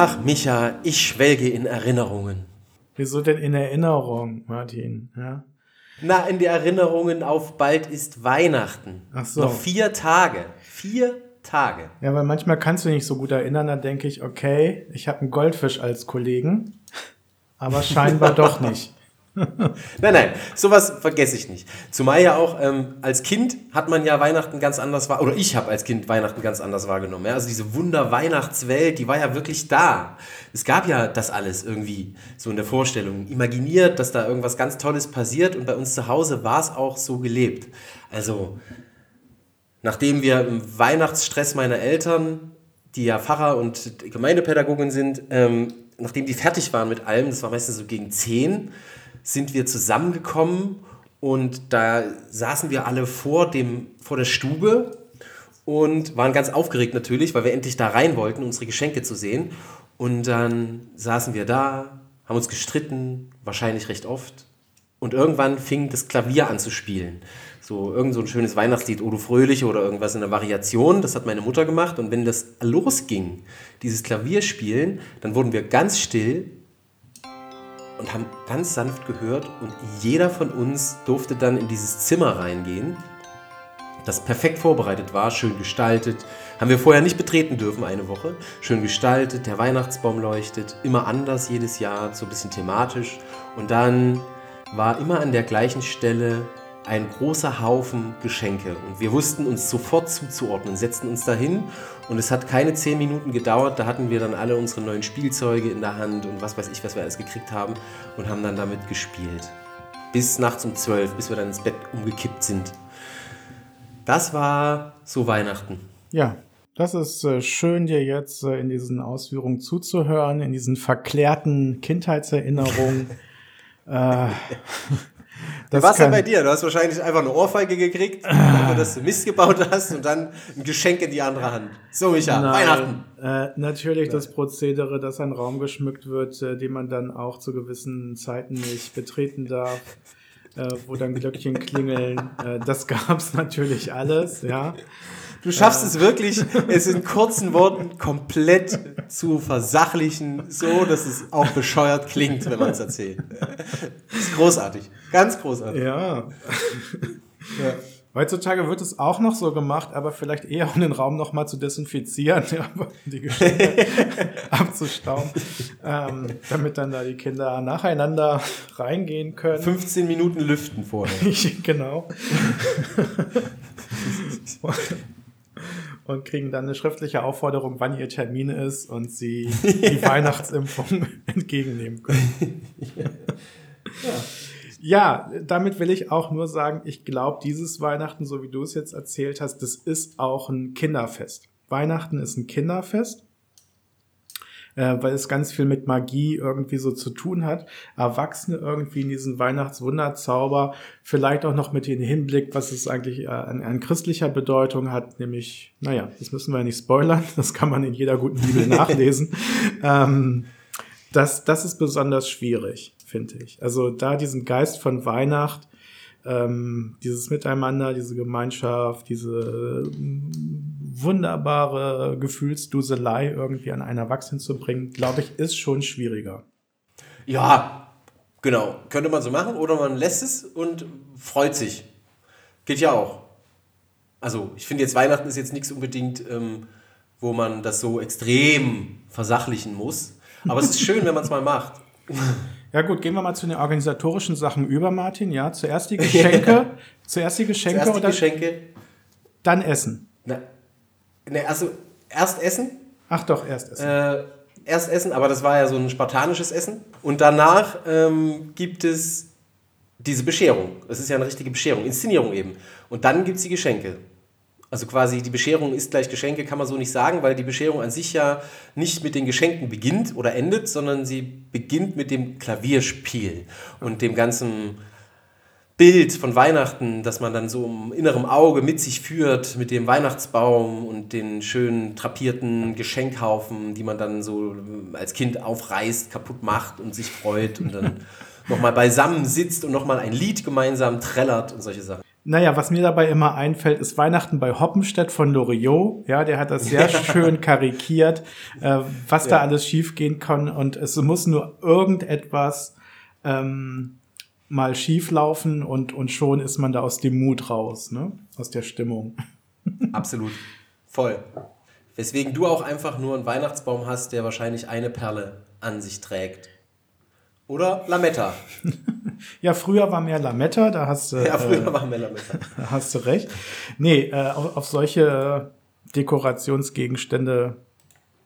Ach, Micha, ich schwelge in Erinnerungen. Wieso denn in Erinnerung, Martin? Ja? Na, in die Erinnerungen auf bald ist Weihnachten. Ach so. Noch vier Tage. Vier Tage. Ja, weil manchmal kannst du dich nicht so gut erinnern, dann denke ich, okay, ich habe einen Goldfisch als Kollegen, aber scheinbar doch nicht. nein, nein, sowas vergesse ich nicht. Zumal ja auch ähm, als Kind hat man ja Weihnachten ganz anders wahrgenommen, oder ich habe als Kind Weihnachten ganz anders wahrgenommen. Ja? Also diese Wunder-Weihnachtswelt, die war ja wirklich da. Es gab ja das alles irgendwie so in der Vorstellung. Imaginiert, dass da irgendwas ganz Tolles passiert und bei uns zu Hause war es auch so gelebt. Also, nachdem wir im Weihnachtsstress meiner Eltern, die ja Pfarrer und Gemeindepädagogen sind, ähm, nachdem die fertig waren mit allem, das war meistens so gegen zehn, sind wir zusammengekommen und da saßen wir alle vor, dem, vor der Stube und waren ganz aufgeregt natürlich, weil wir endlich da rein wollten, unsere Geschenke zu sehen. Und dann saßen wir da, haben uns gestritten, wahrscheinlich recht oft. Und irgendwann fing das Klavier an zu spielen. So irgend so ein schönes Weihnachtslied, Odo Fröhliche oder irgendwas in der Variation. Das hat meine Mutter gemacht. Und wenn das losging, dieses Klavierspielen, dann wurden wir ganz still und haben ganz sanft gehört und jeder von uns durfte dann in dieses Zimmer reingehen, das perfekt vorbereitet war, schön gestaltet. Haben wir vorher nicht betreten dürfen, eine Woche. Schön gestaltet, der Weihnachtsbaum leuchtet, immer anders jedes Jahr, so ein bisschen thematisch. Und dann war immer an der gleichen Stelle ein großer Haufen Geschenke. Und wir wussten uns sofort zuzuordnen, setzten uns dahin und es hat keine zehn Minuten gedauert. Da hatten wir dann alle unsere neuen Spielzeuge in der Hand und was weiß ich, was wir alles gekriegt haben und haben dann damit gespielt. Bis nachts um zwölf, bis wir dann ins Bett umgekippt sind. Das war so Weihnachten. Ja, das ist äh, schön, dir jetzt äh, in diesen Ausführungen zuzuhören, in diesen verklärten Kindheitserinnerungen. äh, das Was denn bei dir? Du hast wahrscheinlich einfach eine Ohrfeige gekriegt, dafür, dass du Mist gebaut hast und dann ein Geschenk in die andere Hand. So, Micha, Nein, Weihnachten. Äh, natürlich das Prozedere, dass ein Raum geschmückt wird, äh, den man dann auch zu gewissen Zeiten nicht betreten darf, äh, wo dann Glöckchen klingeln. Äh, das gab's natürlich alles, ja. Du schaffst es wirklich, es in kurzen Worten komplett zu versachlichen, so dass es auch bescheuert klingt, wenn man es erzählt. Das ist großartig. Ganz großartig. Ja. ja. Heutzutage wird es auch noch so gemacht, aber vielleicht eher, um den Raum noch mal zu desinfizieren, die Geschenke abzustauben, ähm, damit dann da die Kinder nacheinander reingehen können. 15 Minuten lüften vorher. genau und kriegen dann eine schriftliche Aufforderung, wann ihr Termin ist und sie die Weihnachtsimpfung entgegennehmen können. ja. ja, damit will ich auch nur sagen, ich glaube, dieses Weihnachten, so wie du es jetzt erzählt hast, das ist auch ein Kinderfest. Weihnachten ist ein Kinderfest äh, weil es ganz viel mit Magie irgendwie so zu tun hat. Erwachsene irgendwie in diesen Weihnachtswunderzauber, vielleicht auch noch mit dem Hinblick, was es eigentlich äh, an, an christlicher Bedeutung hat, nämlich, naja, das müssen wir nicht spoilern, das kann man in jeder guten Bibel nachlesen. ähm, das, das ist besonders schwierig, finde ich. Also da diesen Geist von Weihnacht ähm, dieses Miteinander, diese Gemeinschaft, diese äh, wunderbare Gefühlsduselei irgendwie an einen Erwachsenen zu bringen, glaube ich, ist schon schwieriger. Ja, genau. Könnte man so machen oder man lässt es und freut sich. Geht ja auch. Also, ich finde jetzt Weihnachten ist jetzt nichts unbedingt, ähm, wo man das so extrem versachlichen muss. Aber es ist schön, wenn man es mal macht. Ja gut, gehen wir mal zu den organisatorischen Sachen über, Martin. Ja, zuerst die Geschenke, zuerst die Geschenke zuerst die oder Geschenke. dann Essen. Na, ne, also erst Essen. Ach doch, erst Essen. Äh, erst Essen, aber das war ja so ein spartanisches Essen. Und danach ähm, gibt es diese Bescherung. Das ist ja eine richtige Bescherung, Inszenierung eben. Und dann gibt es die Geschenke. Also quasi die Bescherung ist gleich Geschenke, kann man so nicht sagen, weil die Bescherung an sich ja nicht mit den Geschenken beginnt oder endet, sondern sie beginnt mit dem Klavierspiel und dem ganzen Bild von Weihnachten, das man dann so im inneren Auge mit sich führt, mit dem Weihnachtsbaum und den schönen drapierten Geschenkhaufen, die man dann so als Kind aufreißt, kaputt macht und sich freut und dann nochmal beisammen sitzt und nochmal ein Lied gemeinsam trällert und solche Sachen. Naja, was mir dabei immer einfällt, ist Weihnachten bei Hoppenstedt von Loriot. Ja, der hat das sehr schön karikiert, äh, was ja. da alles schiefgehen kann. Und es muss nur irgendetwas ähm, mal schief laufen und, und schon ist man da aus dem Mut raus, ne? aus der Stimmung. Absolut. Voll. Weswegen du auch einfach nur einen Weihnachtsbaum hast, der wahrscheinlich eine Perle an sich trägt. Oder Lametta. ja, früher war mehr Lametta, da hast du. Ja, früher äh, war mehr Lametta. Da hast du recht. Nee, äh, auf, auf solche Dekorationsgegenstände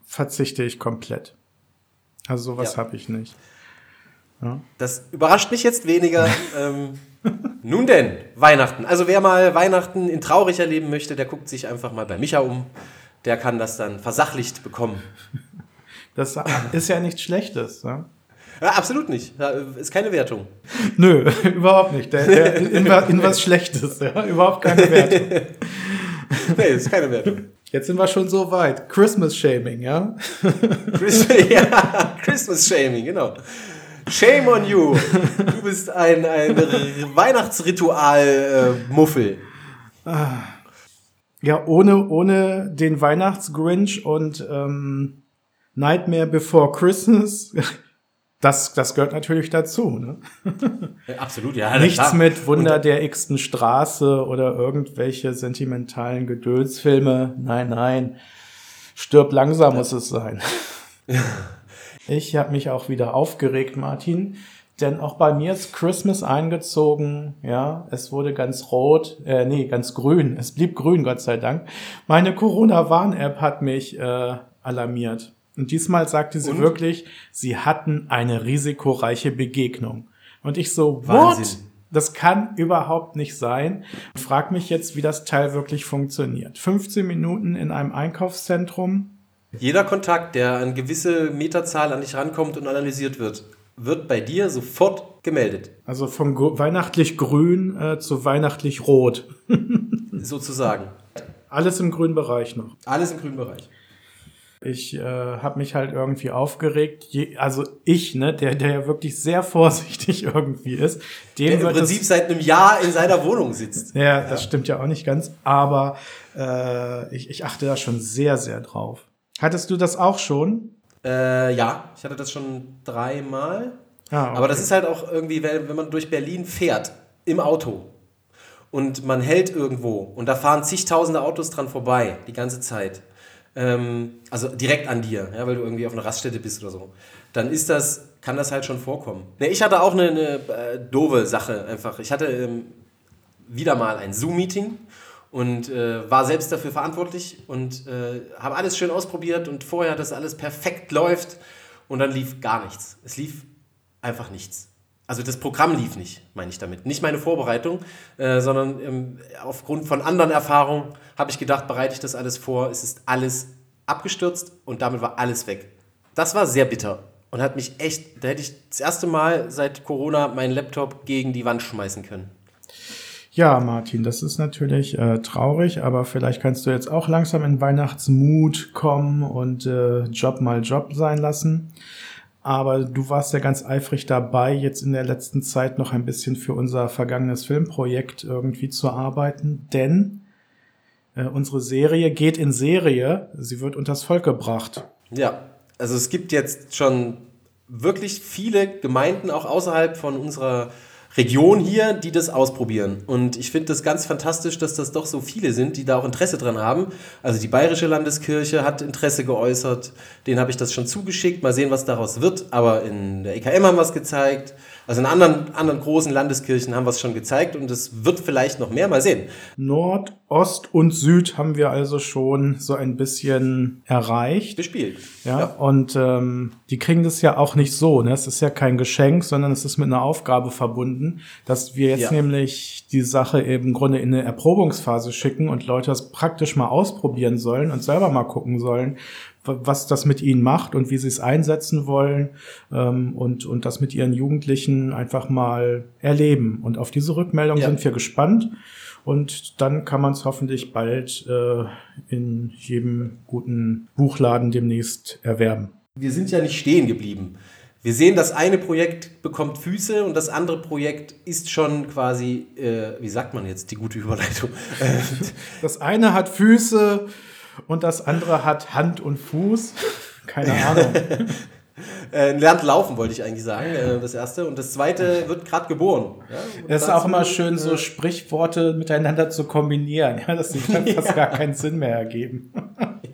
verzichte ich komplett. Also sowas ja. habe ich nicht. Ja. Das überrascht mich jetzt weniger. ähm, nun denn, Weihnachten. Also wer mal Weihnachten in traurig erleben möchte, der guckt sich einfach mal bei Micha um. Der kann das dann versachlicht bekommen. Das ist ja nichts Schlechtes. Ne? Ja, absolut nicht. Ist keine Wertung. Nö, überhaupt nicht. Der, der in, in, was Schlechtes. Ja? Überhaupt keine Wertung. nee, ist keine Wertung. Jetzt sind wir schon so weit. Christmas Shaming, ja? Christmas, ja, Christmas Shaming, Shame on you. Du bist ein, ein Weihnachtsritual-Muffel. Äh, ja, ohne, ohne den Weihnachtsgrinch und ähm, Nightmare Before Christmas das, das gehört natürlich dazu. Ne? absolut, ja. Nichts klar. mit Wunder der x-ten Straße oder irgendwelche sentimentalen Geduldsfilme. Nein, nein. Stirb langsam ja. muss es sein. ich habe mich auch wieder aufgeregt, Martin. Denn auch bei mir ist Christmas eingezogen. Ja, es wurde ganz rot, äh, nee, ganz grün. Es blieb grün, Gott sei Dank. Meine Corona-Warn-App hat mich äh, alarmiert. Und diesmal sagte sie Und? wirklich, sie hatten eine risikoreiche Begegnung. Und ich so, Wahnsinn. what? Das kann überhaupt nicht sein. Und frag mich jetzt, wie das Teil wirklich funktioniert. 15 Minuten in einem Einkaufszentrum. Jeder Kontakt, der an gewisse Meterzahl an dich rankommt und analysiert wird, wird bei dir sofort gemeldet. Also vom weihnachtlich grün äh, zu weihnachtlich rot. Sozusagen. Alles im grünen Bereich noch. Alles im grünen Bereich. Ich äh, habe mich halt irgendwie aufgeregt. Je, also ich, ne, der, der ja wirklich sehr vorsichtig irgendwie ist. Dem der im Prinzip seit einem Jahr in seiner Wohnung sitzt. ja, ja, das stimmt ja auch nicht ganz. Aber äh, ich, ich achte da schon sehr, sehr drauf. Hattest du das auch schon? Äh, ja, ich hatte das schon dreimal. Ah, okay. Aber das ist halt auch irgendwie, wenn man durch Berlin fährt, im Auto und man hält irgendwo und da fahren zigtausende Autos dran vorbei, die ganze Zeit ähm, also direkt an dir, ja, weil du irgendwie auf einer Raststätte bist oder so, dann ist das, kann das halt schon vorkommen. Ne, ich hatte auch eine, eine äh, doofe Sache einfach. Ich hatte ähm, wieder mal ein Zoom-Meeting und äh, war selbst dafür verantwortlich und äh, habe alles schön ausprobiert und vorher, dass alles perfekt läuft und dann lief gar nichts. Es lief einfach nichts. Also das Programm lief nicht, meine ich damit. Nicht meine Vorbereitung, äh, sondern ähm, aufgrund von anderen Erfahrungen habe ich gedacht, bereite ich das alles vor. Es ist alles abgestürzt und damit war alles weg. Das war sehr bitter und hat mich echt, da hätte ich das erste Mal seit Corona meinen Laptop gegen die Wand schmeißen können. Ja, Martin, das ist natürlich äh, traurig, aber vielleicht kannst du jetzt auch langsam in Weihnachtsmut kommen und äh, Job mal Job sein lassen. Aber du warst ja ganz eifrig dabei, jetzt in der letzten Zeit noch ein bisschen für unser vergangenes Filmprojekt irgendwie zu arbeiten, denn äh, unsere Serie geht in Serie, sie wird unters Volk gebracht. Ja, also es gibt jetzt schon wirklich viele Gemeinden auch außerhalb von unserer Region hier, die das ausprobieren. Und ich finde das ganz fantastisch, dass das doch so viele sind, die da auch Interesse dran haben. Also die Bayerische Landeskirche hat Interesse geäußert, denen habe ich das schon zugeschickt. Mal sehen, was daraus wird. Aber in der EKM haben wir es gezeigt. Also in anderen, anderen großen Landeskirchen haben wir es schon gezeigt und es wird vielleicht noch mehr. Mal sehen. Nord, Ost und Süd haben wir also schon so ein bisschen erreicht. Gespielt. Ja, ja. und ähm, die kriegen das ja auch nicht so. Ne? Es ist ja kein Geschenk, sondern es ist mit einer Aufgabe verbunden, dass wir jetzt ja. nämlich die Sache eben im Grunde in eine Erprobungsphase schicken und Leute das praktisch mal ausprobieren sollen und selber mal gucken sollen, was das mit ihnen macht und wie sie es einsetzen wollen ähm, und, und das mit ihren Jugendlichen einfach mal erleben. Und auf diese Rückmeldung ja. sind wir gespannt. Und dann kann man es hoffentlich bald äh, in jedem guten Buchladen demnächst erwerben. Wir sind ja nicht stehen geblieben. wir sehen, das eine Projekt bekommt Füße und das andere Projekt ist schon quasi, äh, wie sagt man jetzt, die gute Überleitung. das eine hat Füße und das andere hat Hand und Fuß. Keine Ahnung. äh, lernt laufen, wollte ich eigentlich sagen, äh, das erste. Und das zweite wird gerade geboren. Ja? Es ist auch immer schön, so äh, Sprichworte miteinander zu kombinieren, ja, dass fast ja. gar keinen Sinn mehr ergeben.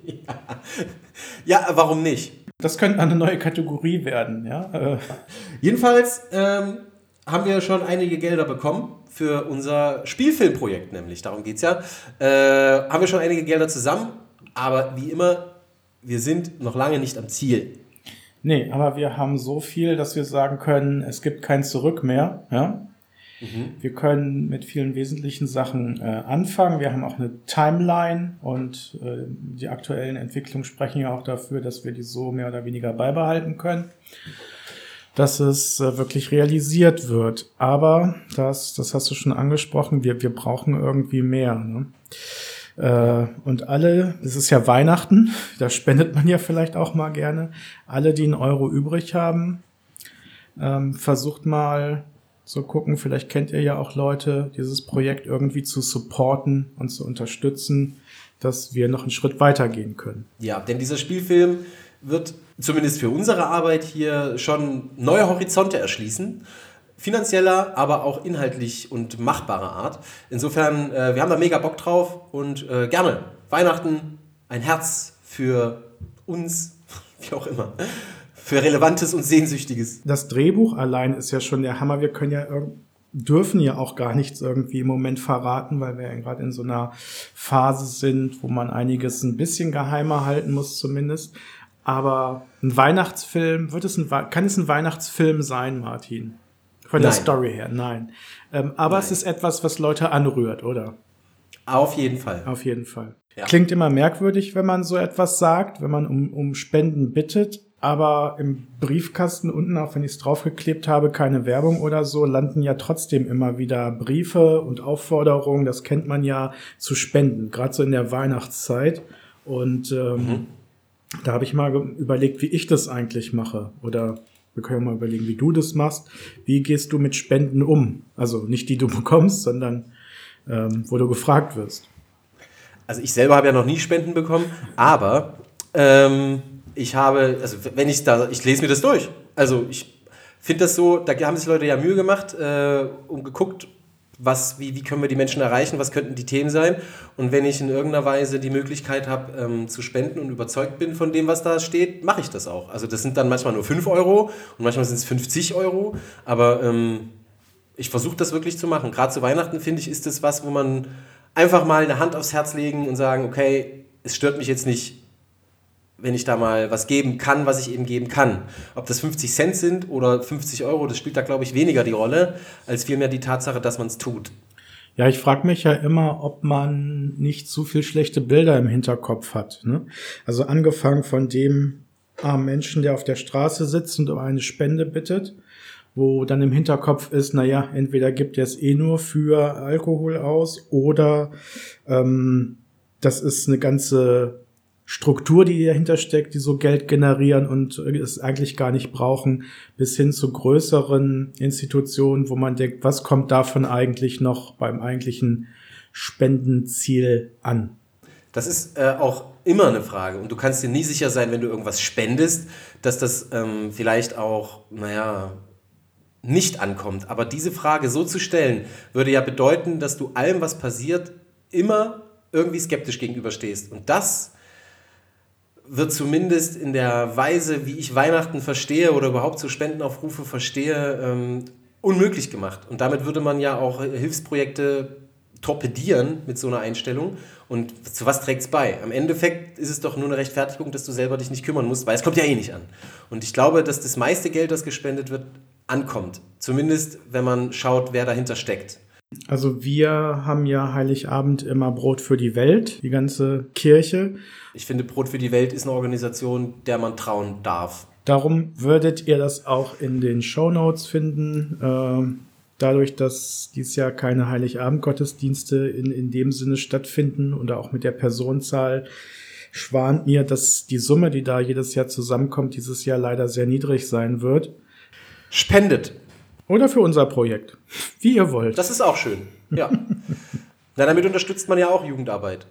ja. ja, warum nicht? Das könnte eine neue Kategorie werden, ja. Jedenfalls ähm, haben wir schon einige Gelder bekommen für unser Spielfilmprojekt, nämlich. Darum geht es ja. Haben wir schon einige Gelder zusammen, aber wie immer, wir sind noch lange nicht am Ziel. Nee, aber wir haben so viel, dass wir sagen können, es gibt kein Zurück mehr. Ja? Mhm. Wir können mit vielen wesentlichen Sachen äh, anfangen. Wir haben auch eine Timeline und äh, die aktuellen Entwicklungen sprechen ja auch dafür, dass wir die so mehr oder weniger beibehalten können, dass es äh, wirklich realisiert wird. Aber das, das hast du schon angesprochen, wir, wir brauchen irgendwie mehr. Ne? Äh, und alle, es ist ja Weihnachten, da spendet man ja vielleicht auch mal gerne. Alle, die einen Euro übrig haben, ähm, versucht mal zu gucken. Vielleicht kennt ihr ja auch Leute, dieses Projekt irgendwie zu supporten und zu unterstützen, dass wir noch einen Schritt weitergehen können. Ja, denn dieser Spielfilm wird zumindest für unsere Arbeit hier schon neue Horizonte erschließen. Finanzieller, aber auch inhaltlich und machbarer Art. Insofern, äh, wir haben da mega Bock drauf und äh, gerne Weihnachten, ein Herz für uns, wie auch immer für Relevantes und Sehnsüchtiges. Das Drehbuch allein ist ja schon der Hammer. Wir können ja dürfen ja auch gar nichts irgendwie im Moment verraten, weil wir ja gerade in so einer Phase sind, wo man einiges ein bisschen geheimer halten muss zumindest. Aber ein Weihnachtsfilm, wird es ein, kann es ein Weihnachtsfilm sein, Martin? Von der Story her, nein. Ähm, aber nein. es ist etwas, was Leute anrührt, oder? Auf jeden Fall. Auf jeden Fall. Ja. Klingt immer merkwürdig, wenn man so etwas sagt, wenn man um, um Spenden bittet aber im Briefkasten unten, auch wenn ich es draufgeklebt habe, keine Werbung oder so, landen ja trotzdem immer wieder Briefe und Aufforderungen, das kennt man ja, zu spenden, gerade so in der Weihnachtszeit. Und ähm, mhm. da habe ich mal überlegt, wie ich das eigentlich mache. Oder wir können mal überlegen, wie du das machst. Wie gehst du mit Spenden um? Also nicht die du bekommst, sondern ähm, wo du gefragt wirst. Also ich selber habe ja noch nie Spenden bekommen, aber ähm ich habe, also wenn ich da, ich lese mir das durch. Also ich finde das so, da haben sich Leute ja Mühe gemacht äh, und geguckt, was, wie, wie können wir die Menschen erreichen, was könnten die Themen sein. Und wenn ich in irgendeiner Weise die Möglichkeit habe, ähm, zu spenden und überzeugt bin von dem, was da steht, mache ich das auch. Also das sind dann manchmal nur 5 Euro und manchmal sind es 50 Euro. Aber ähm, ich versuche das wirklich zu machen. Gerade zu Weihnachten, finde ich, ist das was, wo man einfach mal eine Hand aufs Herz legen und sagen, okay, es stört mich jetzt nicht, wenn ich da mal was geben kann, was ich eben geben kann. Ob das 50 Cent sind oder 50 Euro, das spielt da, glaube ich, weniger die Rolle, als vielmehr die Tatsache, dass man es tut. Ja, ich frage mich ja immer, ob man nicht zu viel schlechte Bilder im Hinterkopf hat. Ne? Also angefangen von dem armen Menschen, der auf der Straße sitzt und um eine Spende bittet, wo dann im Hinterkopf ist, naja, entweder gibt er es eh nur für Alkohol aus oder ähm, das ist eine ganze Struktur, die dahinter steckt, die so Geld generieren und es eigentlich gar nicht brauchen, bis hin zu größeren Institutionen, wo man denkt, was kommt davon eigentlich noch beim eigentlichen Spendenziel an? Das ist äh, auch immer eine Frage und du kannst dir nie sicher sein, wenn du irgendwas spendest, dass das ähm, vielleicht auch, naja, nicht ankommt. Aber diese Frage so zu stellen, würde ja bedeuten, dass du allem, was passiert, immer irgendwie skeptisch gegenüberstehst. Und das wird zumindest in der Weise, wie ich Weihnachten verstehe oder überhaupt so Spendenaufrufe verstehe, ähm, unmöglich gemacht. Und damit würde man ja auch Hilfsprojekte torpedieren mit so einer Einstellung. Und zu was trägt es bei? Am Endeffekt ist es doch nur eine Rechtfertigung, dass du selber dich nicht kümmern musst, weil es kommt ja eh nicht an. Und ich glaube, dass das meiste Geld, das gespendet wird, ankommt. Zumindest, wenn man schaut, wer dahinter steckt. Also wir haben ja Heiligabend immer Brot für die Welt, die ganze Kirche. Ich finde, Brot für die Welt ist eine Organisation, der man trauen darf. Darum würdet ihr das auch in den Show Notes finden. Äh, dadurch, dass dies Jahr keine Heiligabend-Gottesdienste in, in dem Sinne stattfinden und auch mit der Personenzahl schwant mir, dass die Summe, die da jedes Jahr zusammenkommt, dieses Jahr leider sehr niedrig sein wird. Spendet. Oder für unser Projekt. Wie ihr wollt. Das ist auch schön. Ja. Na, damit unterstützt man ja auch Jugendarbeit.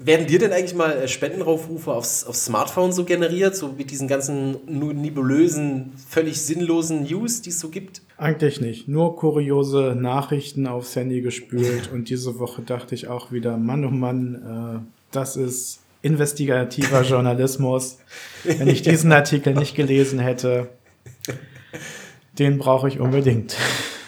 Werden dir denn eigentlich mal äh, Spendenaufrufe aufs, aufs Smartphone so generiert, so mit diesen ganzen nebulösen, völlig sinnlosen News, die es so gibt? Eigentlich nicht. Nur kuriose Nachrichten aufs Handy gespült. Und diese Woche dachte ich auch wieder, Mann, oh Mann, äh, das ist investigativer Journalismus. Wenn ich diesen Artikel nicht gelesen hätte, den brauche ich unbedingt.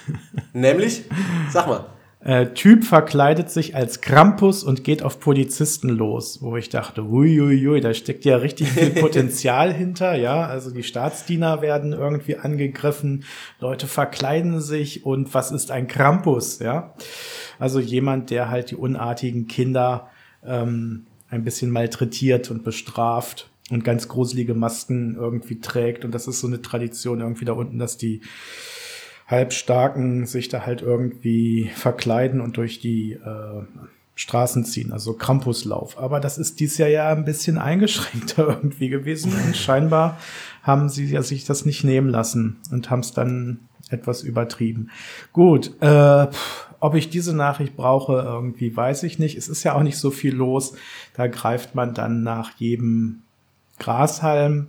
Nämlich? Sag mal. Äh, typ verkleidet sich als Krampus und geht auf Polizisten los, wo ich dachte, uiuiui, da steckt ja richtig viel Potenzial hinter, ja, also die Staatsdiener werden irgendwie angegriffen, Leute verkleiden sich und was ist ein Krampus, ja? Also jemand, der halt die unartigen Kinder ähm, ein bisschen malträtiert und bestraft und ganz gruselige Masken irgendwie trägt und das ist so eine Tradition irgendwie da unten, dass die Halbstarken sich da halt irgendwie verkleiden und durch die äh, Straßen ziehen, also Krampuslauf. Aber das ist dies Jahr ja ein bisschen eingeschränkter irgendwie gewesen und scheinbar haben sie ja sich das nicht nehmen lassen und haben es dann etwas übertrieben. Gut, äh, ob ich diese Nachricht brauche, irgendwie weiß ich nicht. Es ist ja auch nicht so viel los. Da greift man dann nach jedem Grashalm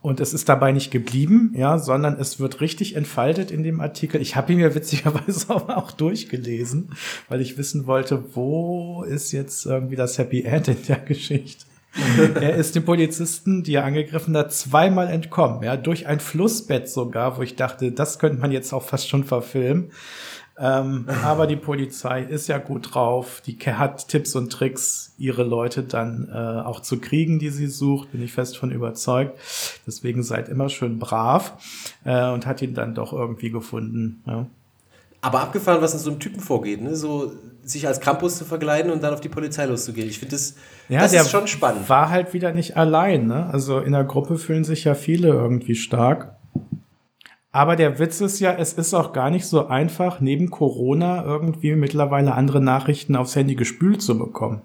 und es ist dabei nicht geblieben, ja, sondern es wird richtig entfaltet in dem Artikel. Ich habe ihn mir witzigerweise auch durchgelesen, weil ich wissen wollte, wo ist jetzt irgendwie das Happy End in der Geschichte. er ist dem Polizisten, die er angegriffen hat, zweimal entkommen, ja, durch ein Flussbett sogar, wo ich dachte, das könnte man jetzt auch fast schon verfilmen. Ähm, aber die Polizei ist ja gut drauf. Die hat Tipps und Tricks, ihre Leute dann äh, auch zu kriegen, die sie sucht. Bin ich fest von überzeugt. Deswegen seid immer schön brav äh, und hat ihn dann doch irgendwie gefunden. Ja. Aber abgefahren, was in so einem Typen vorgeht, ne? so sich als Krampus zu verkleiden und dann auf die Polizei loszugehen. Ich finde das, ja, das ist schon spannend. War halt wieder nicht allein. Ne? Also in der Gruppe fühlen sich ja viele irgendwie stark. Aber der Witz ist ja, es ist auch gar nicht so einfach, neben Corona irgendwie mittlerweile andere Nachrichten aufs Handy gespült zu bekommen.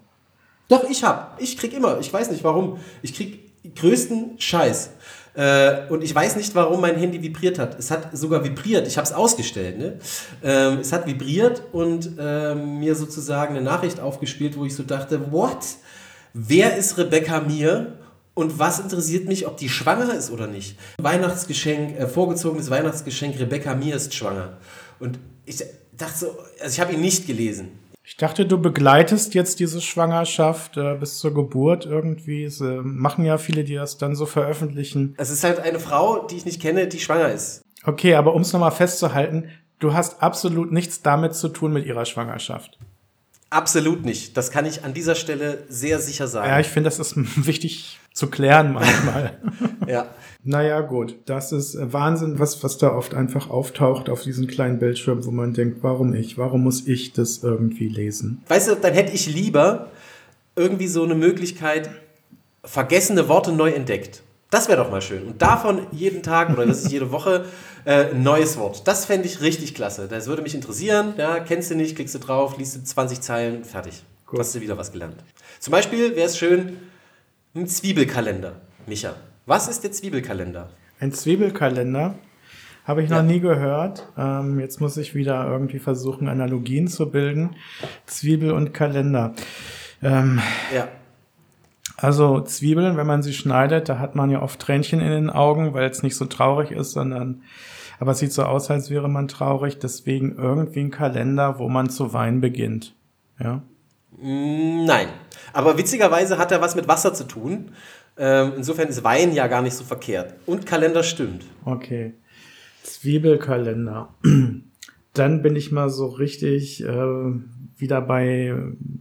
Doch, ich hab. Ich krieg immer. Ich weiß nicht warum. Ich krieg größten Scheiß. Äh, und ich weiß nicht, warum mein Handy vibriert hat. Es hat sogar vibriert. Ich habe es ausgestellt. Ne? Ähm, es hat vibriert und ähm, mir sozusagen eine Nachricht aufgespielt, wo ich so dachte, what? Wer ist Rebecca Mir? Und was interessiert mich, ob die schwanger ist oder nicht? Weihnachtsgeschenk, äh, vorgezogenes Weihnachtsgeschenk, Rebecca Mir ist schwanger. Und ich dachte so, also ich habe ihn nicht gelesen. Ich dachte, du begleitest jetzt diese Schwangerschaft äh, bis zur Geburt irgendwie. Sie machen ja viele, die das dann so veröffentlichen. Es ist halt eine Frau, die ich nicht kenne, die schwanger ist. Okay, aber um es nochmal festzuhalten, du hast absolut nichts damit zu tun mit ihrer Schwangerschaft. Absolut nicht. Das kann ich an dieser Stelle sehr sicher sagen. Ja, ich finde, das ist wichtig zu klären manchmal. ja. Naja, gut. Das ist Wahnsinn, was, was da oft einfach auftaucht auf diesen kleinen Bildschirm, wo man denkt, warum ich? Warum muss ich das irgendwie lesen? Weißt du, dann hätte ich lieber irgendwie so eine Möglichkeit, vergessene Worte neu entdeckt. Das wäre doch mal schön. Und davon jeden Tag oder das ist jede Woche äh, ein neues Wort. Das fände ich richtig klasse. Das würde mich interessieren. Ja, kennst du nicht, klickst du drauf, liest du 20 Zeilen, fertig. Gut. Hast du wieder was gelernt. Zum Beispiel wäre es schön, ein Zwiebelkalender. Micha, was ist der Zwiebelkalender? Ein Zwiebelkalender? Habe ich noch ja. nie gehört. Ähm, jetzt muss ich wieder irgendwie versuchen, Analogien zu bilden. Zwiebel und Kalender. Ähm, ja. Also Zwiebeln, wenn man sie schneidet, da hat man ja oft Tränchen in den Augen, weil es nicht so traurig ist, sondern aber es sieht so aus, als wäre man traurig. Deswegen irgendwie ein Kalender, wo man zu weinen beginnt. Ja? Mm, nein. Aber witzigerweise hat er was mit Wasser zu tun. Ähm, insofern ist Wein ja gar nicht so verkehrt. Und Kalender stimmt. Okay. Zwiebelkalender. Dann bin ich mal so richtig äh, wieder bei,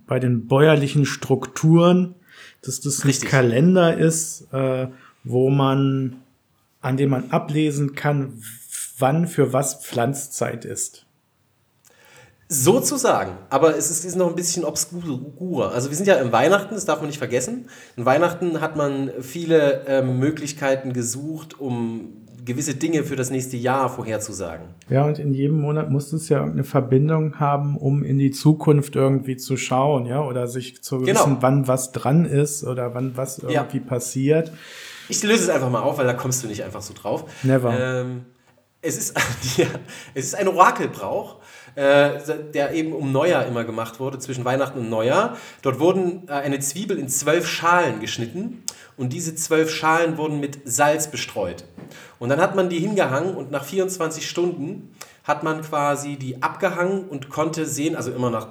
bei den bäuerlichen Strukturen dass das Richtig. ein Kalender ist, äh, wo man, an dem man ablesen kann, wann für was Pflanzzeit ist. Sozusagen, aber es ist, ist noch ein bisschen obskurer. Also wir sind ja im Weihnachten, das darf man nicht vergessen. In Weihnachten hat man viele ähm, Möglichkeiten gesucht, um gewisse Dinge für das nächste Jahr vorherzusagen. Ja, und in jedem Monat muss es ja irgendeine Verbindung haben, um in die Zukunft irgendwie zu schauen, ja, oder sich zu genau. wissen, wann was dran ist oder wann was irgendwie ja. passiert. Ich löse es einfach mal auf, weil da kommst du nicht einfach so drauf. Never. Ähm, es, ist, ja, es ist ein Orakelbrauch, äh, der eben um Neujahr immer gemacht wurde, zwischen Weihnachten und Neujahr. Dort wurden äh, eine Zwiebel in zwölf Schalen geschnitten und diese zwölf Schalen wurden mit Salz bestreut. Und dann hat man die hingehangen und nach 24 Stunden hat man quasi die abgehangen und konnte sehen, also immer nach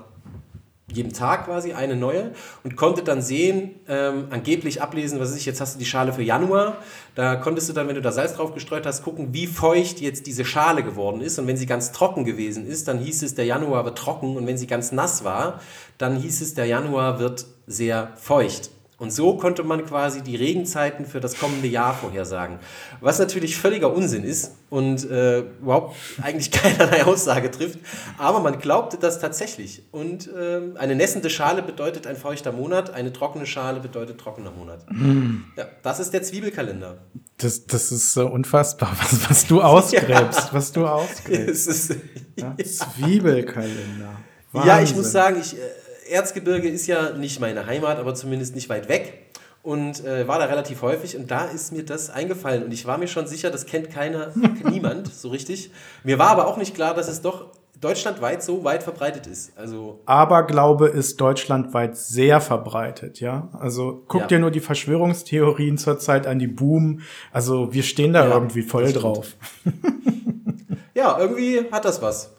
jedem Tag quasi eine neue und konnte dann sehen, ähm, angeblich ablesen, was ist ich, jetzt hast du die Schale für Januar, da konntest du dann, wenn du da Salz drauf gestreut hast, gucken, wie feucht jetzt diese Schale geworden ist und wenn sie ganz trocken gewesen ist, dann hieß es, der Januar wird trocken und wenn sie ganz nass war, dann hieß es, der Januar wird sehr feucht. Und so konnte man quasi die Regenzeiten für das kommende Jahr vorhersagen. Was natürlich völliger Unsinn ist und äh, überhaupt eigentlich keinerlei Aussage trifft. Aber man glaubte das tatsächlich. Und äh, eine nässende Schale bedeutet ein feuchter Monat, eine trockene Schale bedeutet trockener Monat. Mm. Ja, das ist der Zwiebelkalender. Das, das ist so unfassbar, was, was du ausgräbst. Ja. Was du ausgräbst. Ist, ja. Zwiebelkalender. Wahnsinn. Ja, ich muss sagen, ich. Äh, Erzgebirge ist ja nicht meine Heimat, aber zumindest nicht weit weg und äh, war da relativ häufig und da ist mir das eingefallen und ich war mir schon sicher, das kennt keiner, niemand so richtig. Mir war aber auch nicht klar, dass es doch deutschlandweit so weit verbreitet ist. Also Aberglaube ist deutschlandweit sehr verbreitet, ja. Also guck ja. dir nur die Verschwörungstheorien zurzeit an, die Boom. Also wir stehen da ja, irgendwie voll drauf. ja, irgendwie hat das was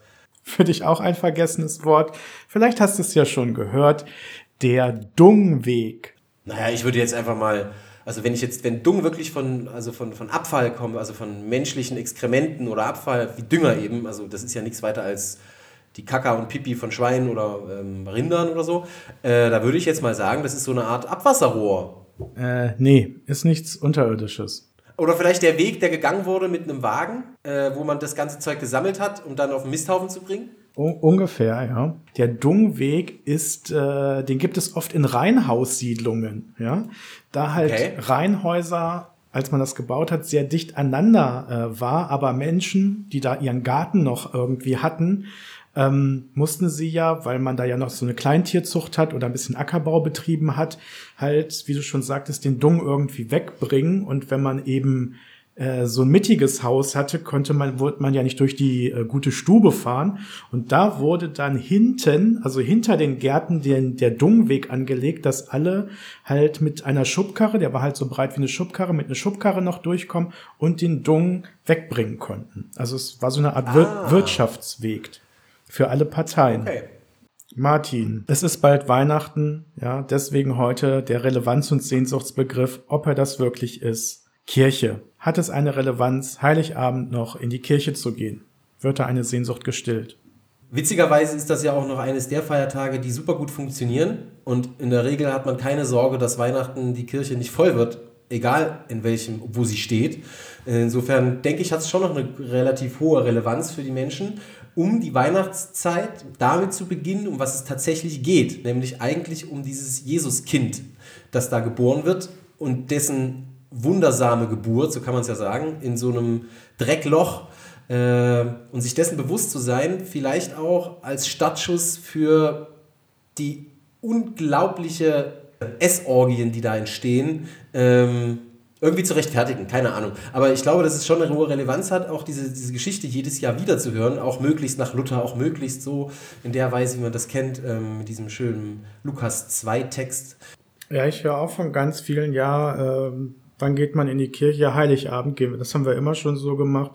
für dich auch ein vergessenes Wort. Vielleicht hast du es ja schon gehört. Der Dungweg. Naja, ich würde jetzt einfach mal, also wenn ich jetzt, wenn Dung wirklich von, also von, von Abfall kommt, also von menschlichen Exkrementen oder Abfall, wie Dünger eben, also das ist ja nichts weiter als die Kaka und Pipi von Schweinen oder ähm, Rindern oder so, äh, da würde ich jetzt mal sagen, das ist so eine Art Abwasserrohr. Äh, nee, ist nichts Unterirdisches. Oder vielleicht der Weg, der gegangen wurde mit einem Wagen, äh, wo man das ganze Zeug gesammelt hat, um dann auf den Misthaufen zu bringen? Un ungefähr, ja. Der Dungweg ist, äh, den gibt es oft in Reihenhaussiedlungen, ja. Da halt okay. Reihenhäuser als man das gebaut hat, sehr dicht aneinander äh, war, aber Menschen, die da ihren Garten noch irgendwie hatten, ähm, mussten sie ja, weil man da ja noch so eine Kleintierzucht hat oder ein bisschen Ackerbau betrieben hat, halt, wie du schon sagtest, den Dung irgendwie wegbringen. Und wenn man eben äh, so ein mittiges Haus hatte, konnte man, wurde man ja nicht durch die äh, gute Stube fahren. Und da wurde dann hinten, also hinter den Gärten, den, der Dungweg angelegt, dass alle halt mit einer Schubkarre, der war halt so breit wie eine Schubkarre, mit einer Schubkarre noch durchkommen und den Dung wegbringen konnten. Also es war so eine Art ah. Wirtschaftsweg für alle Parteien. Okay. Martin, es ist bald Weihnachten, ja, deswegen heute der Relevanz- und Sehnsuchtsbegriff, ob er das wirklich ist. Kirche. Hat es eine Relevanz, Heiligabend noch in die Kirche zu gehen? Wird da eine Sehnsucht gestillt? Witzigerweise ist das ja auch noch eines der Feiertage, die super gut funktionieren. Und in der Regel hat man keine Sorge, dass Weihnachten die Kirche nicht voll wird, egal in welchem, wo sie steht. Insofern denke ich, hat es schon noch eine relativ hohe Relevanz für die Menschen um die Weihnachtszeit damit zu beginnen, um was es tatsächlich geht, nämlich eigentlich um dieses Jesuskind, das da geboren wird und dessen wundersame Geburt, so kann man es ja sagen, in so einem Dreckloch äh, und sich dessen bewusst zu sein, vielleicht auch als Startschuss für die unglaubliche Essorgien, die da entstehen, ähm, irgendwie zu rechtfertigen, keine Ahnung. Aber ich glaube, dass es schon eine hohe Relevanz hat, auch diese, diese Geschichte jedes Jahr wieder zu hören, auch möglichst nach Luther, auch möglichst so in der Weise, wie man das kennt, ähm, mit diesem schönen Lukas 2 Text. Ja, ich höre auch von ganz vielen, ja, ähm, wann geht man in die Kirche? Heiligabend gehen wir. Das haben wir immer schon so gemacht.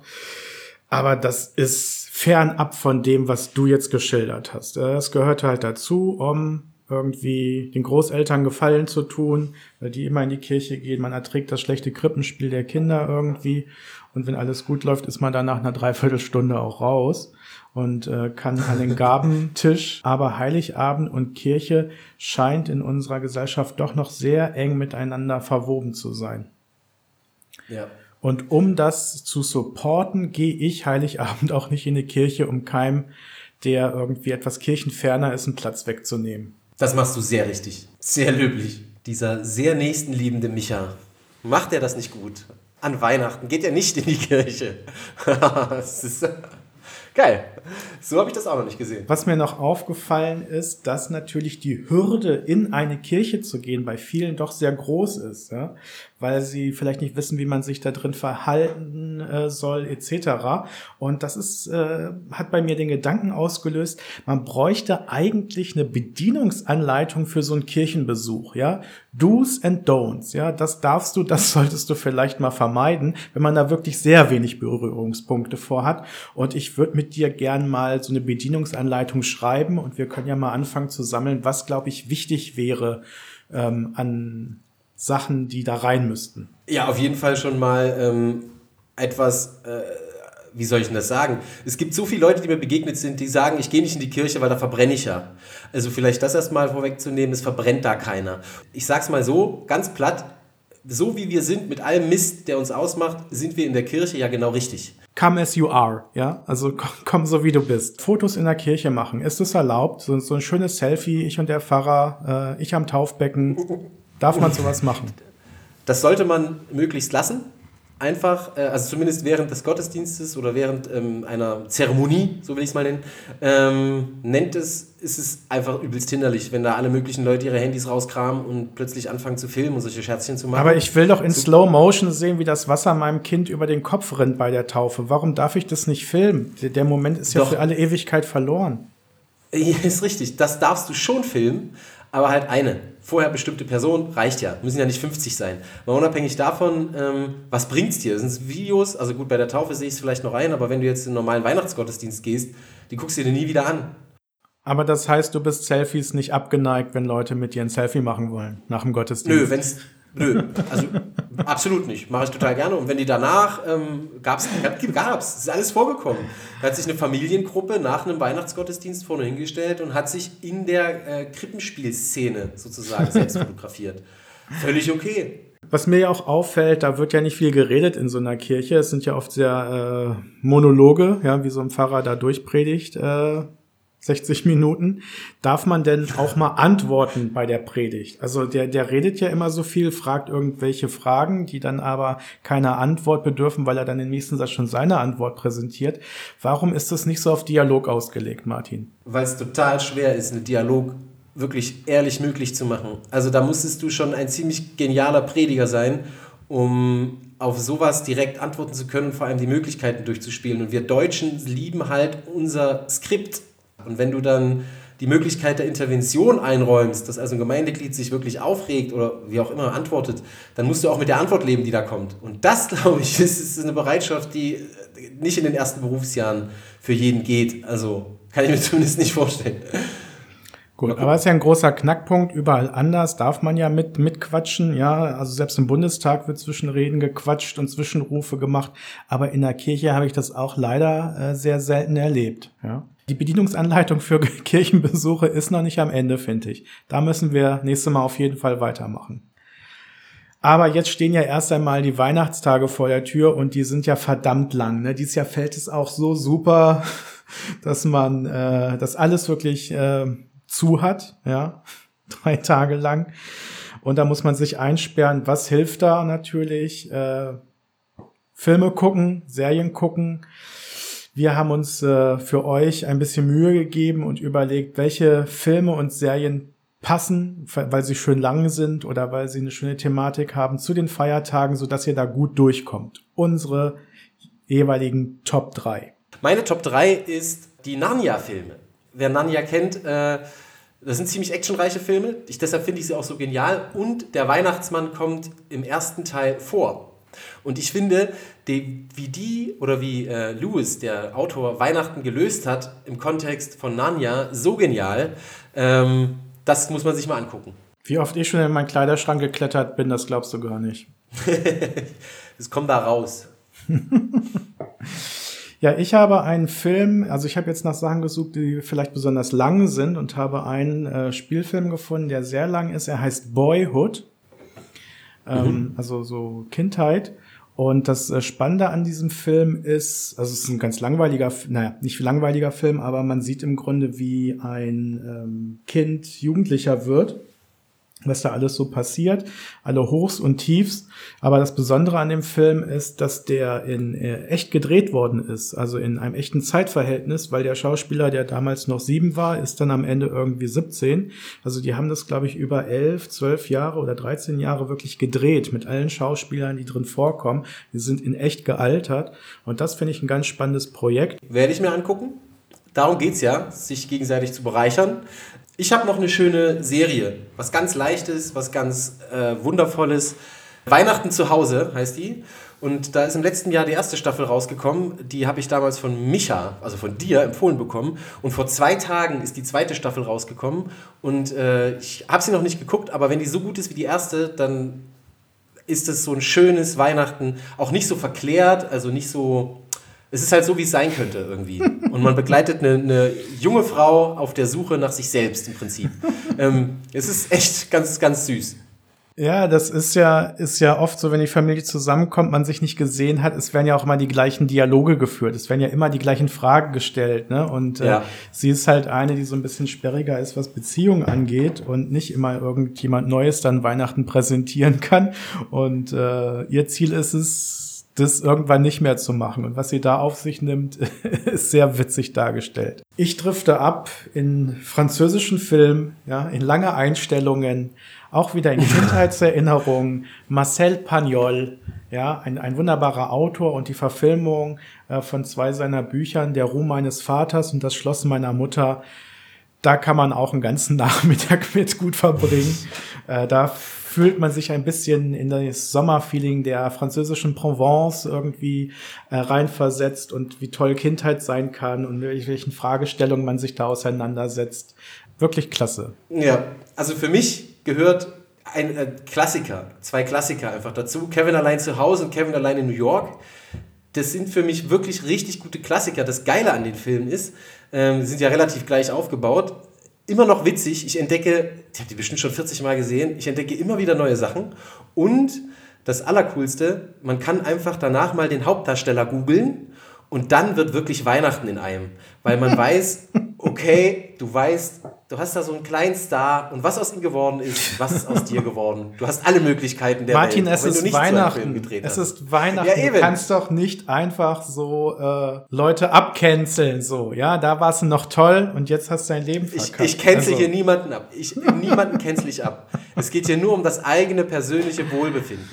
Aber das ist fernab von dem, was du jetzt geschildert hast. Es gehört halt dazu, um irgendwie den Großeltern Gefallen zu tun, weil die immer in die Kirche gehen. Man erträgt das schlechte Krippenspiel der Kinder irgendwie. Und wenn alles gut läuft, ist man dann nach einer Dreiviertelstunde auch raus und äh, kann an den Gabentisch. Aber Heiligabend und Kirche scheint in unserer Gesellschaft doch noch sehr eng miteinander verwoben zu sein. Ja. Und um das zu supporten, gehe ich Heiligabend auch nicht in die Kirche, um keinem, der irgendwie etwas kirchenferner ist, einen Platz wegzunehmen. Das machst du sehr richtig. Sehr löblich. Dieser sehr nächstenliebende Micha. Macht er das nicht gut? An Weihnachten geht er nicht in die Kirche. das ist geil. So habe ich das auch noch nicht gesehen. Was mir noch aufgefallen ist, dass natürlich die Hürde, in eine Kirche zu gehen, bei vielen doch sehr groß ist, ja? weil sie vielleicht nicht wissen, wie man sich da drin verhalten äh, soll, etc. Und das ist, äh, hat bei mir den Gedanken ausgelöst, man bräuchte eigentlich eine Bedienungsanleitung für so einen Kirchenbesuch, ja. Do's and Don'ts, ja, das darfst du, das solltest du vielleicht mal vermeiden, wenn man da wirklich sehr wenig Berührungspunkte vorhat. Und ich würde mit dir gern mal so eine Bedienungsanleitung schreiben und wir können ja mal anfangen zu sammeln, was, glaube ich, wichtig wäre ähm, an Sachen, die da rein müssten. Ja, auf jeden Fall schon mal ähm, etwas, äh, wie soll ich denn das sagen? Es gibt so viele Leute, die mir begegnet sind, die sagen, ich gehe nicht in die Kirche, weil da verbrenne ich ja. Also vielleicht das erstmal vorwegzunehmen, es verbrennt da keiner. Ich sag's mal so, ganz platt, so wie wir sind, mit allem Mist, der uns ausmacht, sind wir in der Kirche ja genau richtig come as you are, ja, also komm so wie du bist. Fotos in der Kirche machen, ist es erlaubt? So, so ein schönes Selfie, ich und der Pfarrer, äh, ich am Taufbecken, darf man sowas machen? Das sollte man möglichst lassen einfach, äh, also zumindest während des Gottesdienstes oder während ähm, einer Zeremonie, so will ich es mal nennen, ähm, nennt es, ist es einfach übelst hinderlich, wenn da alle möglichen Leute ihre Handys rauskramen und plötzlich anfangen zu filmen und solche Scherzchen zu machen. Aber ich will doch in so Slow Motion sehen, wie das Wasser meinem Kind über den Kopf rinnt bei der Taufe. Warum darf ich das nicht filmen? Der Moment ist ja doch. für alle Ewigkeit verloren. Ja, ist richtig, das darfst du schon filmen, aber halt eine vorher bestimmte Person reicht ja. Müssen ja nicht 50 sein. Mal unabhängig davon, ähm, was bringt es dir? Sind es Videos? Also gut, bei der Taufe sehe ich es vielleicht noch ein, aber wenn du jetzt in einen normalen Weihnachtsgottesdienst gehst, die guckst du dir nie wieder an. Aber das heißt, du bist Selfies nicht abgeneigt, wenn Leute mit dir ein Selfie machen wollen, nach dem Gottesdienst? Nö, wenn's, Nö, also absolut nicht. Mache ich total gerne. Und wenn die danach, ähm, gab's, gab's, ist alles vorgekommen. Da hat sich eine Familiengruppe nach einem Weihnachtsgottesdienst vorne hingestellt und hat sich in der äh, Krippenspielszene sozusagen selbst fotografiert. Völlig okay. Was mir ja auch auffällt, da wird ja nicht viel geredet in so einer Kirche. Es sind ja oft sehr äh, Monologe, ja, wie so ein Pfarrer da durchpredigt. Äh, 60 Minuten. Darf man denn auch mal antworten bei der Predigt? Also der, der redet ja immer so viel, fragt irgendwelche Fragen, die dann aber keiner Antwort bedürfen, weil er dann im nächsten Satz schon seine Antwort präsentiert. Warum ist das nicht so auf Dialog ausgelegt, Martin? Weil es total schwer ist, einen Dialog wirklich ehrlich möglich zu machen. Also da musstest du schon ein ziemlich genialer Prediger sein, um auf sowas direkt antworten zu können vor allem die Möglichkeiten durchzuspielen. Und wir Deutschen lieben halt unser Skript und wenn du dann die Möglichkeit der Intervention einräumst, dass also ein Gemeindeglied sich wirklich aufregt oder wie auch immer antwortet, dann musst du auch mit der Antwort leben, die da kommt. Und das, glaube ich, ist, ist eine Bereitschaft, die nicht in den ersten Berufsjahren für jeden geht. Also kann ich mir zumindest nicht vorstellen. Gut, aber es ist ja ein großer Knackpunkt. Überall anders darf man ja mit mitquatschen. Ja, also selbst im Bundestag wird Zwischenreden gequatscht und Zwischenrufe gemacht. Aber in der Kirche habe ich das auch leider äh, sehr selten erlebt. Ja. Die Bedienungsanleitung für Kirchenbesuche ist noch nicht am Ende, finde ich. Da müssen wir nächstes Mal auf jeden Fall weitermachen. Aber jetzt stehen ja erst einmal die Weihnachtstage vor der Tür und die sind ja verdammt lang. Ne? Dieses Jahr fällt es auch so super, dass man äh, das alles wirklich äh, zu hat, ja, drei Tage lang. Und da muss man sich einsperren. Was hilft da natürlich? Äh, Filme gucken, Serien gucken. Wir haben uns äh, für euch ein bisschen Mühe gegeben und überlegt, welche Filme und Serien passen, weil sie schön lang sind oder weil sie eine schöne Thematik haben zu den Feiertagen, so dass ihr da gut durchkommt. Unsere jeweiligen Top 3. Meine Top 3 ist die Narnia-Filme. Wer Narnia kennt, äh, das sind ziemlich actionreiche Filme. Ich, deshalb finde ich sie auch so genial. Und der Weihnachtsmann kommt im ersten Teil vor. Und ich finde, die, wie die oder wie äh, Lewis, der Autor, Weihnachten gelöst hat im Kontext von Narnia, so genial. Ähm, das muss man sich mal angucken. Wie oft ich schon in meinen Kleiderschrank geklettert bin, das glaubst du gar nicht. Es kommt da raus. ja, ich habe einen Film, also ich habe jetzt nach Sachen gesucht, die vielleicht besonders lang sind und habe einen äh, Spielfilm gefunden, der sehr lang ist. Er heißt Boyhood. Ähm, mhm. Also so Kindheit. Und das äh, Spannende an diesem Film ist, also es ist ein ganz langweiliger, naja, nicht langweiliger Film, aber man sieht im Grunde, wie ein ähm, Kind Jugendlicher wird was da alles so passiert, alle Hochs und Tiefs. Aber das Besondere an dem Film ist, dass der in äh, echt gedreht worden ist, also in einem echten Zeitverhältnis, weil der Schauspieler, der damals noch sieben war, ist dann am Ende irgendwie 17. Also die haben das, glaube ich, über elf, zwölf Jahre oder 13 Jahre wirklich gedreht mit allen Schauspielern, die drin vorkommen. Die sind in echt gealtert und das finde ich ein ganz spannendes Projekt. Werde ich mir angucken. Darum geht's ja, sich gegenseitig zu bereichern. Ich habe noch eine schöne Serie, was ganz leichtes, was ganz äh, wundervolles. Weihnachten zu Hause heißt die. Und da ist im letzten Jahr die erste Staffel rausgekommen. Die habe ich damals von Micha, also von dir, empfohlen bekommen. Und vor zwei Tagen ist die zweite Staffel rausgekommen. Und äh, ich habe sie noch nicht geguckt, aber wenn die so gut ist wie die erste, dann ist es so ein schönes Weihnachten. Auch nicht so verklärt, also nicht so es ist halt so, wie es sein könnte irgendwie. Und man begleitet eine, eine junge Frau auf der Suche nach sich selbst im Prinzip. Ähm, es ist echt ganz, ganz süß. Ja, das ist ja, ist ja oft so, wenn die Familie zusammenkommt, man sich nicht gesehen hat, es werden ja auch immer die gleichen Dialoge geführt. Es werden ja immer die gleichen Fragen gestellt, ne? Und äh, ja. sie ist halt eine, die so ein bisschen sperriger ist, was Beziehungen angeht und nicht immer irgendjemand Neues dann Weihnachten präsentieren kann. Und äh, ihr Ziel ist es, das irgendwann nicht mehr zu machen. Und was sie da auf sich nimmt, ist sehr witzig dargestellt. Ich drifte ab in französischen Filmen, ja, in lange Einstellungen, auch wieder in Kindheitserinnerungen. Marcel Pagnol, ja, ein, ein wunderbarer Autor und die Verfilmung äh, von zwei seiner Büchern, Der Ruhm meines Vaters und das Schloss meiner Mutter, da kann man auch einen ganzen Nachmittag mit gut verbringen. Äh, da fühlt man sich ein bisschen in das Sommerfeeling der französischen Provence irgendwie äh, reinversetzt und wie toll Kindheit sein kann und mit welchen Fragestellungen man sich da auseinandersetzt. Wirklich klasse. Ja, also für mich gehört ein äh, Klassiker, zwei Klassiker einfach dazu. Kevin allein zu Hause und Kevin allein in New York. Das sind für mich wirklich richtig gute Klassiker. Das Geile an den Filmen ist, ähm, sind ja relativ gleich aufgebaut immer noch witzig. Ich entdecke, ich habe die bestimmt schon 40 Mal gesehen, ich entdecke immer wieder neue Sachen. Und das Allercoolste, man kann einfach danach mal den Hauptdarsteller googeln und dann wird wirklich Weihnachten in einem. Weil man weiß, okay, du weißt, du hast da so einen kleinen Star und was aus ihm geworden ist, was ist aus dir geworden. Du hast alle Möglichkeiten der Martin, Welt. Martin, es ist Weihnachten. es ist Weihnachten. Ja, eben. Du kannst doch nicht einfach so äh, Leute abcanceln, so. Ja, da warst du noch toll und jetzt hast du dein Leben verkackt. Ich, ich cancel also. hier niemanden ab. Ich, niemanden cancel ich ab. Es geht hier nur um das eigene persönliche Wohlbefinden.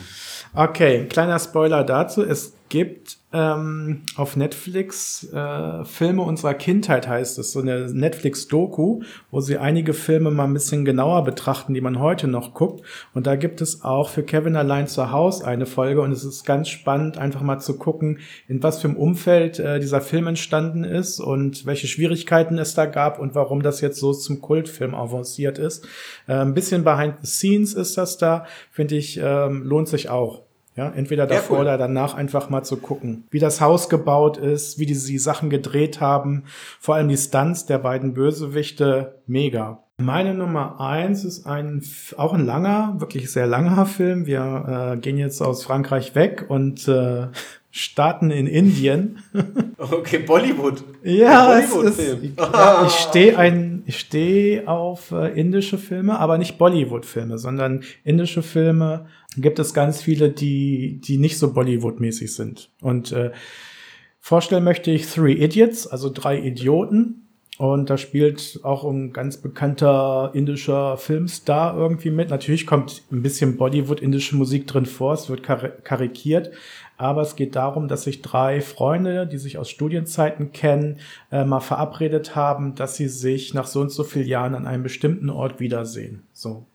Okay, kleiner Spoiler dazu. Es gibt ähm, auf Netflix äh, Filme unserer Kindheit heißt es, so eine Netflix-Doku, wo sie einige Filme mal ein bisschen genauer betrachten, die man heute noch guckt. Und da gibt es auch für Kevin allein zu Hause eine Folge und es ist ganz spannend, einfach mal zu gucken, in was für einem Umfeld äh, dieser Film entstanden ist und welche Schwierigkeiten es da gab und warum das jetzt so zum Kultfilm avanciert ist. Äh, ein bisschen behind the scenes ist das da, finde ich, ähm, lohnt sich auch. Ja, entweder davor cool. oder danach einfach mal zu gucken, wie das Haus gebaut ist, wie die, die Sachen gedreht haben. Vor allem die Stunts der beiden Bösewichte, mega. Meine Nummer eins ist ein, auch ein langer, wirklich sehr langer Film. Wir äh, gehen jetzt aus Frankreich weg und äh, starten in Indien. Okay, Bollywood. Ja, Bollywood ist, ja ich stehe ein, ich stehe auf äh, indische Filme, aber nicht Bollywood-Filme, sondern indische Filme gibt es ganz viele, die, die nicht so Bollywood-mäßig sind. Und äh, vorstellen möchte ich Three Idiots, also drei Idioten. Und da spielt auch ein ganz bekannter indischer Filmstar irgendwie mit. Natürlich kommt ein bisschen Bollywood-indische Musik drin vor, es wird kar karikiert. Aber es geht darum, dass sich drei Freunde, die sich aus Studienzeiten kennen, äh, mal verabredet haben, dass sie sich nach so und so vielen Jahren an einem bestimmten Ort wiedersehen. So.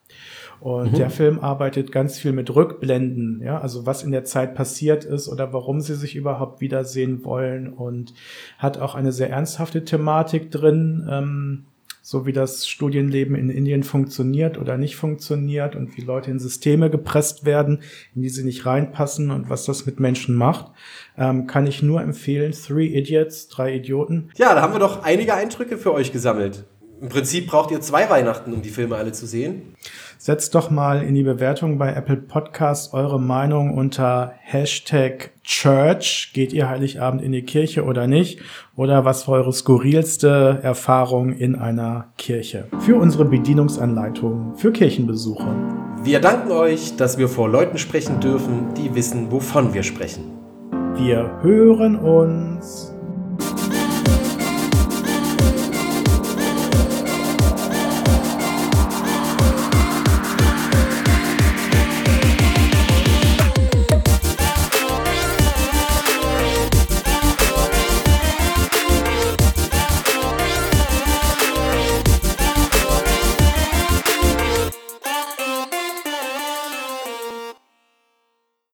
Und mhm. der Film arbeitet ganz viel mit Rückblenden, ja, also was in der Zeit passiert ist oder warum sie sich überhaupt wiedersehen wollen und hat auch eine sehr ernsthafte Thematik drin, ähm, so wie das Studienleben in Indien funktioniert oder nicht funktioniert und wie Leute in Systeme gepresst werden, in die sie nicht reinpassen und was das mit Menschen macht, ähm, kann ich nur empfehlen. Three Idiots, drei Idioten. Ja, da haben wir doch einige Eindrücke für euch gesammelt im Prinzip braucht ihr zwei Weihnachten, um die Filme alle zu sehen. Setzt doch mal in die Bewertung bei Apple Podcasts eure Meinung unter Hashtag Church. Geht ihr Heiligabend in die Kirche oder nicht? Oder was war eure skurrilste Erfahrung in einer Kirche? Für unsere Bedienungsanleitung für Kirchenbesuche. Wir danken euch, dass wir vor Leuten sprechen dürfen, die wissen, wovon wir sprechen. Wir hören uns.